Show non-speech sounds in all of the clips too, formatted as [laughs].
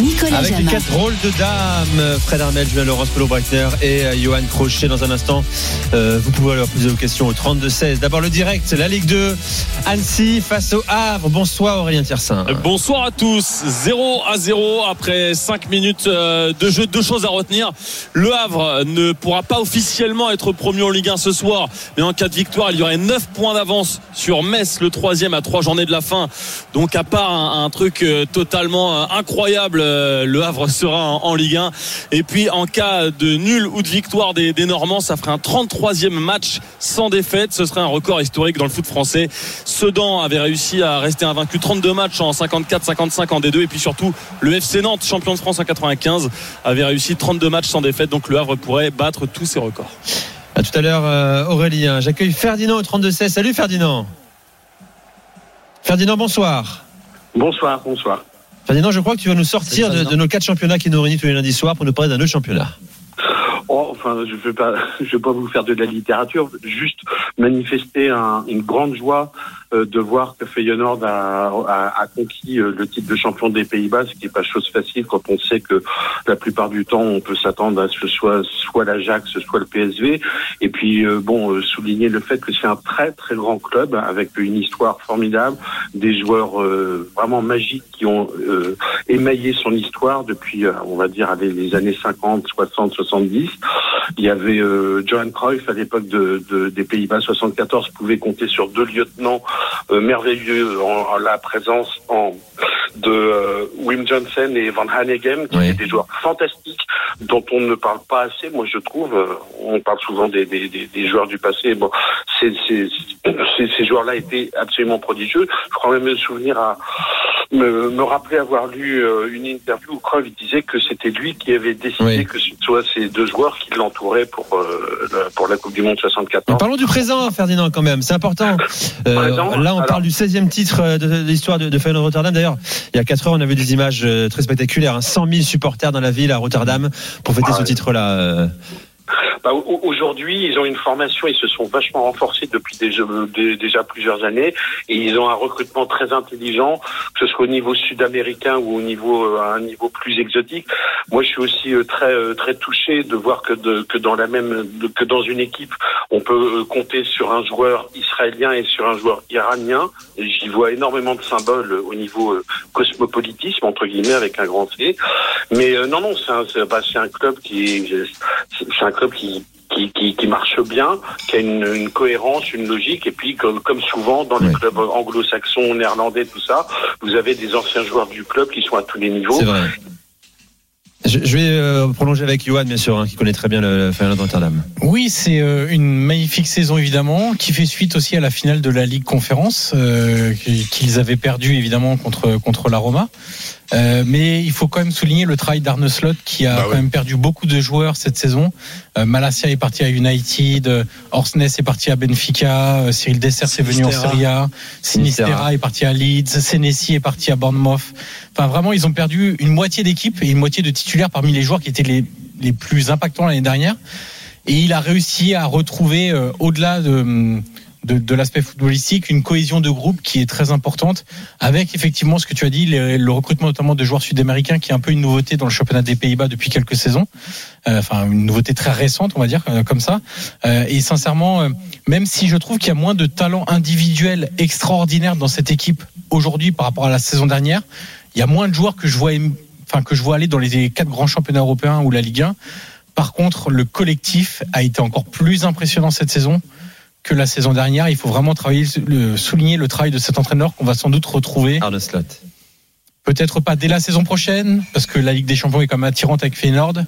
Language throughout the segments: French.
Nicolas Avec les quatre rôles de dames, Fred Armel, Julien Laurence, Polo Breitner et euh, Johan Crochet dans un instant. Euh, vous pouvez leur poser vos questions au 32-16. D'abord le direct, la Ligue 2, Annecy face au Havre. Bonsoir Aurélien Tiersin. Bonsoir à tous. 0 à 0 après 5 minutes euh, de jeu. Deux choses à retenir. Le Havre ne pourra pas officiellement être promu en Ligue 1 ce soir, mais en cas de victoire, il y aurait 9 points d'avance sur Metz, le troisième à trois journées de la fin. Donc à part un, un truc euh, totalement euh, incroyable, euh, le Havre sera en, en Ligue 1. Et puis en cas de nul ou de victoire des, des Normands, ça ferait un 33e match sans défaite. Ce serait un record historique dans le foot français. Sedan avait réussi à rester invaincu 32 matchs en 54-55 en D2 et puis surtout le FC Nantes, champion de France en 95, avait réussi 32 matchs sans défaite. Donc le Havre pourrait battre tous ses records. À tout à l'heure euh, Aurélien. J'accueille Ferdinand au 32-16. Salut Ferdinand. Ferdinand, bonsoir. Bonsoir, bonsoir. Ferdinand, je crois que tu vas nous sortir de, de nos quatre championnats qui nous réunissent tous les lundis soirs pour nous parler d'un autre championnat. Oh, enfin, je ne vais pas, [laughs] je vais pas vous faire de la littérature, juste manifester un- une grande joie euh, de voir que Feyenoord a, a, a conquis euh, le titre de champion des Pays-Bas, ce qui n'est pas chose facile quand on sait que la plupart du temps on peut s'attendre à ce que ce soit soit l'Ajax, soit le PSV, et puis euh, bon, euh, souligner le fait que c'est un très très grand club avec une histoire formidable, des joueurs euh, vraiment magiques qui ont euh, émaillé son histoire depuis, euh, on va dire, les années 50, 60, 70. Il y avait euh, Johan Cruyff à l'époque de, de- des Pays-Bas 74 pouvait compter sur deux lieutenants euh, merveilleux en, en la présence en, de euh, Wim Johnson et Van Hanegem qui Oui. étaient des joueurs fantastiques dont on ne parle pas assez. Moi, je trouve, euh, on parle souvent des, des, des, des joueurs du passé. Bon, c'est, c'est, c'est- ces joueurs-là étaient absolument prodigieux. Je crois même me souvenir à me, me rappeler avoir lu euh, une interview où Cruyff disait que c'était lui qui avait décidé Oui. que ce soit ces deux joueurs qui l'entouraient pour euh, la, pour la Coupe du Monde 64 ans. Parlons du présent, Ferdinand, quand même. C'est important. Euh, Présent, là, on alors. parle du 16e titre euh, de, de l'histoire de, de Feyenoord Rotterdam. D'ailleurs, il y a 4 heures, on a vu des images euh, très spectaculaires. hein. 100 000 supporters dans la ville à Rotterdam pour fêter Ouais. ce titre-là. Euh. Bah, au- Aujourd'hui, ils ont une formation, ils se sont vachement renforcés depuis déjà, dé- déjà plusieurs années et ils ont un recrutement très intelligent, que ce soit au niveau sud-américain ou au niveau euh, à un niveau plus exotique. Moi, je suis aussi euh, très euh, très touché de voir que dans la même que dans une équipe, on peut euh, compter sur un joueur israélien et sur un joueur iranien. J'y vois énormément de symboles euh, au niveau euh, cosmopolitisme entre guillemets avec un grand C. Mais euh, non, non, c'est un, bah, club qui est, c'est club qui, qui, qui, qui marche bien, qui a une, une cohérence, une logique, et puis comme, comme souvent dans les Oui. clubs anglo-saxons, néerlandais, tout ça, vous avez des anciens joueurs du club qui sont à tous les niveaux. C'est vrai. Je, je vais euh, prolonger avec Johan, bien sûr, hein, qui connaît très bien le, le Feyenoord Rotterdam. Oui, c'est euh, une magnifique saison évidemment, qui fait suite aussi à la finale de la Ligue Conférence euh, qu'ils avaient perdu évidemment contre contre la Roma. Euh, mais il faut quand même souligner le travail d'Arne Slot qui a Bah quand même perdu beaucoup de joueurs cette saison. Euh, Malasia est parti à United, euh, Orsnes est parti à Benfica, euh, Cyril Dessers est venu en. Serie A, Sinistera Sinistera. est parti à Leeds, Senesi est parti à Bournemouth. Enfin vraiment, ils ont perdu une moitié d'équipe et une moitié de titulaires parmi les joueurs qui étaient les les plus impactants l'année dernière. Et il a réussi à retrouver, euh, au-delà de, de, de l'aspect footballistique, une cohésion de groupe qui est très importante, avec effectivement ce que tu as dit, le, recrutement notamment de joueurs sud-américains, qui est un peu une nouveauté dans le championnat des Pays-Bas depuis quelques saisons. Euh, Enfin, une nouveauté très récente, on va dire, euh, comme ça. Euh, et sincèrement, euh, même si je trouve qu'il y a moins de talent individuel extraordinaire dans cette équipe aujourd'hui par rapport à la saison dernière, il y a moins de joueurs que je vois, enfin que je vois aller dans les quatre grands championnats européens ou la Ligue 1. Par contre, le collectif a été encore plus impressionnant cette saison que la saison dernière. Il faut vraiment travailler, le, souligner le travail de cet entraîneur qu'on va sans doute retrouver. Arne Slot. Peut-être pas dès la saison prochaine, parce que la Ligue des Champions est quand même attirante avec Feyenoord,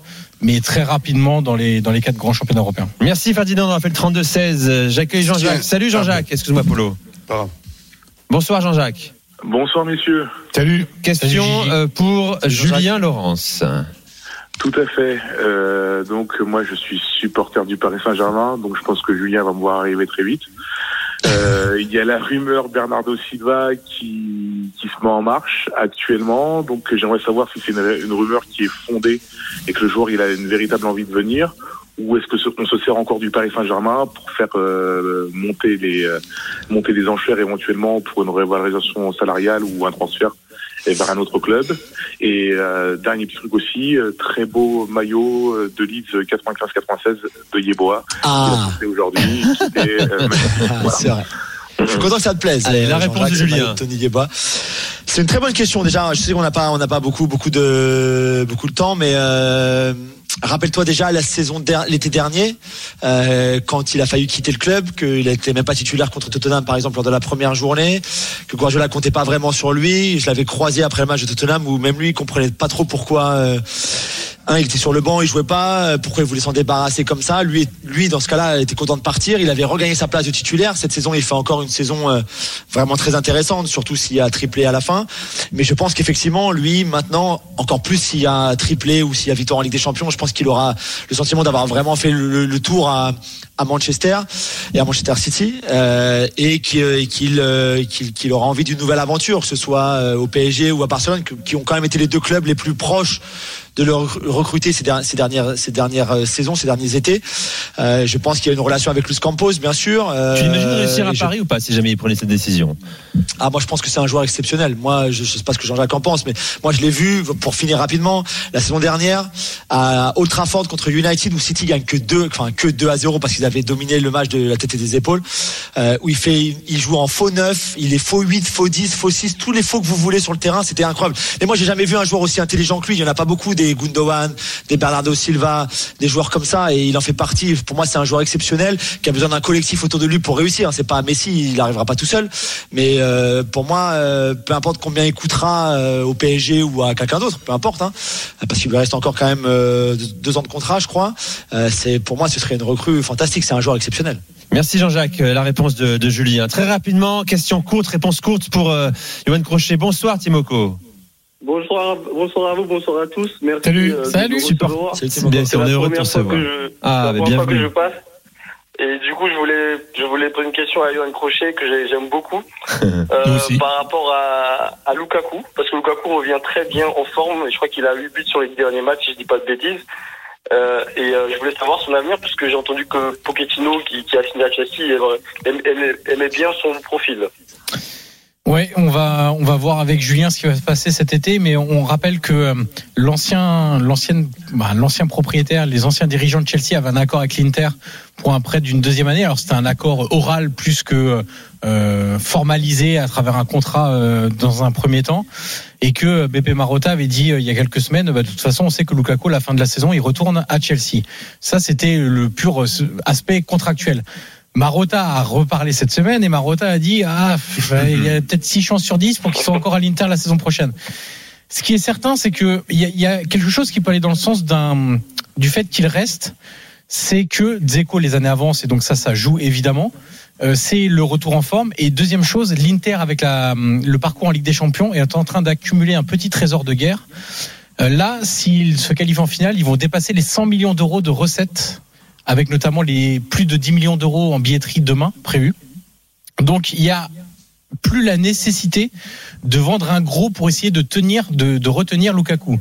mais très rapidement dans les, dans les quatre grands championnats européens. Merci Ferdinand, on a fait le 32-16. Euh, J'accueille Jean-Jacques. Salut Jean-Jacques. Excuse-moi, Polo. Pardon. Bonsoir Jean-Jacques. Bonsoir messieurs. Salut. Question Salut, euh, pour. Julien Laurence. Tout à fait. Euh, donc moi je suis supporter du Paris Saint-Germain, donc je pense que Julien va me voir arriver très vite. Euh, [laughs] il y a la rumeur Bernardo Silva qui, qui se met en marche actuellement, donc j'aimerais savoir si c'est une, une rumeur qui est fondée et que le joueur il a une véritable envie de venir, ou est-ce que ce- on se sert encore du Paris Saint-Germain pour faire euh, monter les euh, monter les enchères éventuellement pour une revalorisation salariale ou un transfert vers un autre club Et euh, dernier petit truc aussi, euh, très beau maillot euh, de Leeds 95-96 de Yeboah qui Ah, aujourd'hui. [laughs] euh, ah, c'est vrai. Je suis content que ça te plaise. Allez, la euh, réponse de Julien. de Tony Guébois. C'est une très bonne question déjà. Je sais qu'on n'a pas, on n'a pas beaucoup, beaucoup de, beaucoup de temps, mais euh, rappelle-toi déjà la saison l'été dernier, euh, quand il a failli quitter le club, qu'il n'était même pas titulaire contre Tottenham par exemple lors de la première journée, que Guardiola comptait pas vraiment sur lui. Je l'avais croisé après le match de Tottenham où même lui il comprenait pas trop pourquoi. euh, un, il était sur le banc, il jouait pas. euh, Pourquoi il voulait s'en débarrasser comme ça? Lui, lui, dans ce cas-là, était content de partir. Il avait regagné sa place de titulaire. Cette saison, il fait encore une saison euh, vraiment très intéressante, surtout s'il a triplé à la fin. Mais je pense qu'effectivement, lui, maintenant, encore plus s'il a triplé ou s'il a victoire en Ligue des Champions, je pense qu'il aura le sentiment d'avoir vraiment fait le, tour à, Manchester et à Manchester City euh, et qui- et qu'il aura envie d'une nouvelle aventure, que ce soit au PSG ou à Barcelone, qui ont quand même été les deux clubs les plus proches de le rec- recruter ces, der- ces dernières ces dernières euh, saisons, ces derniers étés. Euh, je pense qu'il y a une relation avec Luis Campos, bien sûr. Euh, Tu imagines réussir à je- Paris ou pas si jamais il prenait cette décision? Ah, moi, je pense que c'est un joueur exceptionnel. Moi, je, je sais pas ce que Jean-Jacques en pense, mais moi, je l'ai vu, pour finir rapidement, la saison dernière, à Old Trafford contre United, où City gagne que 2, enfin, que 2 à 0 parce qu'ils avaient dominé le match de la tête et des épaules, euh, où il fait, il joue en faux 9, il est faux 8, faux 10, faux 6, tous les faux que vous voulez sur le terrain, c'était incroyable. Et moi, j'ai jamais vu un joueur aussi intelligent que lui. Il y en a pas beaucoup, des Gundogan, des Bernardo Silva, des joueurs comme ça, et il en fait partie. Pour moi, c'est un joueur exceptionnel qui a besoin d'un collectif autour de lui pour réussir. C'est pas Messi, il n'arrivera pas tout seul, mais euh, pour moi, euh, peu importe combien il coûtera euh, au PSG ou à quelqu'un d'autre, peu importe, hein, parce qu'il lui reste encore quand même deux ans de contrat, je crois. C'est pour moi, ce serait une recrue fantastique. C'est un joueur exceptionnel. Merci Jean-Jacques. La réponse de, de Julien. Très rapidement, question courte, réponse courte pour Johan Crochet. Bonsoir Timoko. Bonsoir, bonsoir à vous, bonsoir à tous. Merci. Salut, euh, salut, super. C'est- C'est bien, C'est on est la heureux de te première fois recevoir. que je, Ah, mais fois que bienvenue. je passe. Et du coup, je voulais, je voulais poser une question à Johan Crochet que j'ai- j'aime beaucoup [laughs] euh, par rapport à, à Lukaku, parce que Lukaku revient très bien en forme. Je crois qu'il a 8 buts sur les derniers matchs, si je dis pas de bêtises. Euh, et euh, je voulais savoir son avenir, puisque j'ai entendu que Pochettino, qui, qui a signé à Chelsea, aimait, aimait- aimait bien son profil. Ouais, on va on va voir avec Julien ce qui va se passer cet été, mais on rappelle que euh, l'ancien l'ancienne bah, l'ancien propriétaire, les anciens dirigeants de Chelsea avaient un accord avec l'Inter pour un prêt d'une deuxième année. Alors c'était un accord oral plus que euh, formalisé à travers un contrat euh, dans un premier temps, et que Beppe Marotta avait dit euh, il y a quelques semaines, bah, de toute façon on sait que Lukaku à la fin de la saison il retourne à Chelsea. Ça c'était le pur euh, aspect contractuel. Marotta a reparlé cette semaine et Marotta a dit ah [laughs] il y a peut-être 6 chances sur 10 pour qu'ils soient encore à l'Inter la saison prochaine. Ce qui est certain, c'est que il y, y a quelque chose qui peut aller dans le sens d'un du fait qu'il reste, c'est que Dzeko les années avancent et donc ça ça joue évidemment. Euh, c'est le retour en forme et deuxième chose, l'Inter avec la, le parcours en Ligue des Champions est en train d'accumuler un petit trésor de guerre. Euh, là, s'ils se qualifient en finale, ils vont dépasser les 100 millions d'euros de recettes avec notamment les plus de 10 millions d'euros en billetterie demain prévus. Donc il y a plus la nécessité de vendre un gros pour essayer de tenir, de, retenir Lukaku.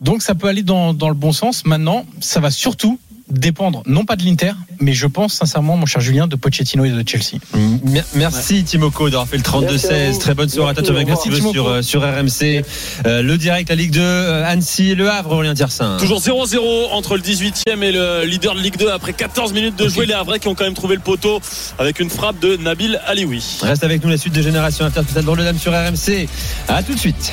Donc ça peut aller dans le bon sens. Maintenant, ça va surtout dépendre, non pas de l'Inter, mais je pense sincèrement, mon cher Julien, de Pochettino et de Chelsea. Mer- Merci Timoko d'avoir fait le Merci à 32-16. vous. Très bonne soirée à toi. Merci, veux revoir. sur, euh, sur RMC. Euh, le direct, la Ligue 2, euh, Annecy et Le Havre, Aurélien Tiersin. Toujours 0-0 entre le 18e et le leader de Ligue 2 après 14 minutes de jouer. Les Havrais qui ont quand même trouvé le poteau avec une frappe de Nabil Alioui. Reste avec nous la suite de Génération Inter, tout à l'heure, le dame sur RMC. À tout de suite.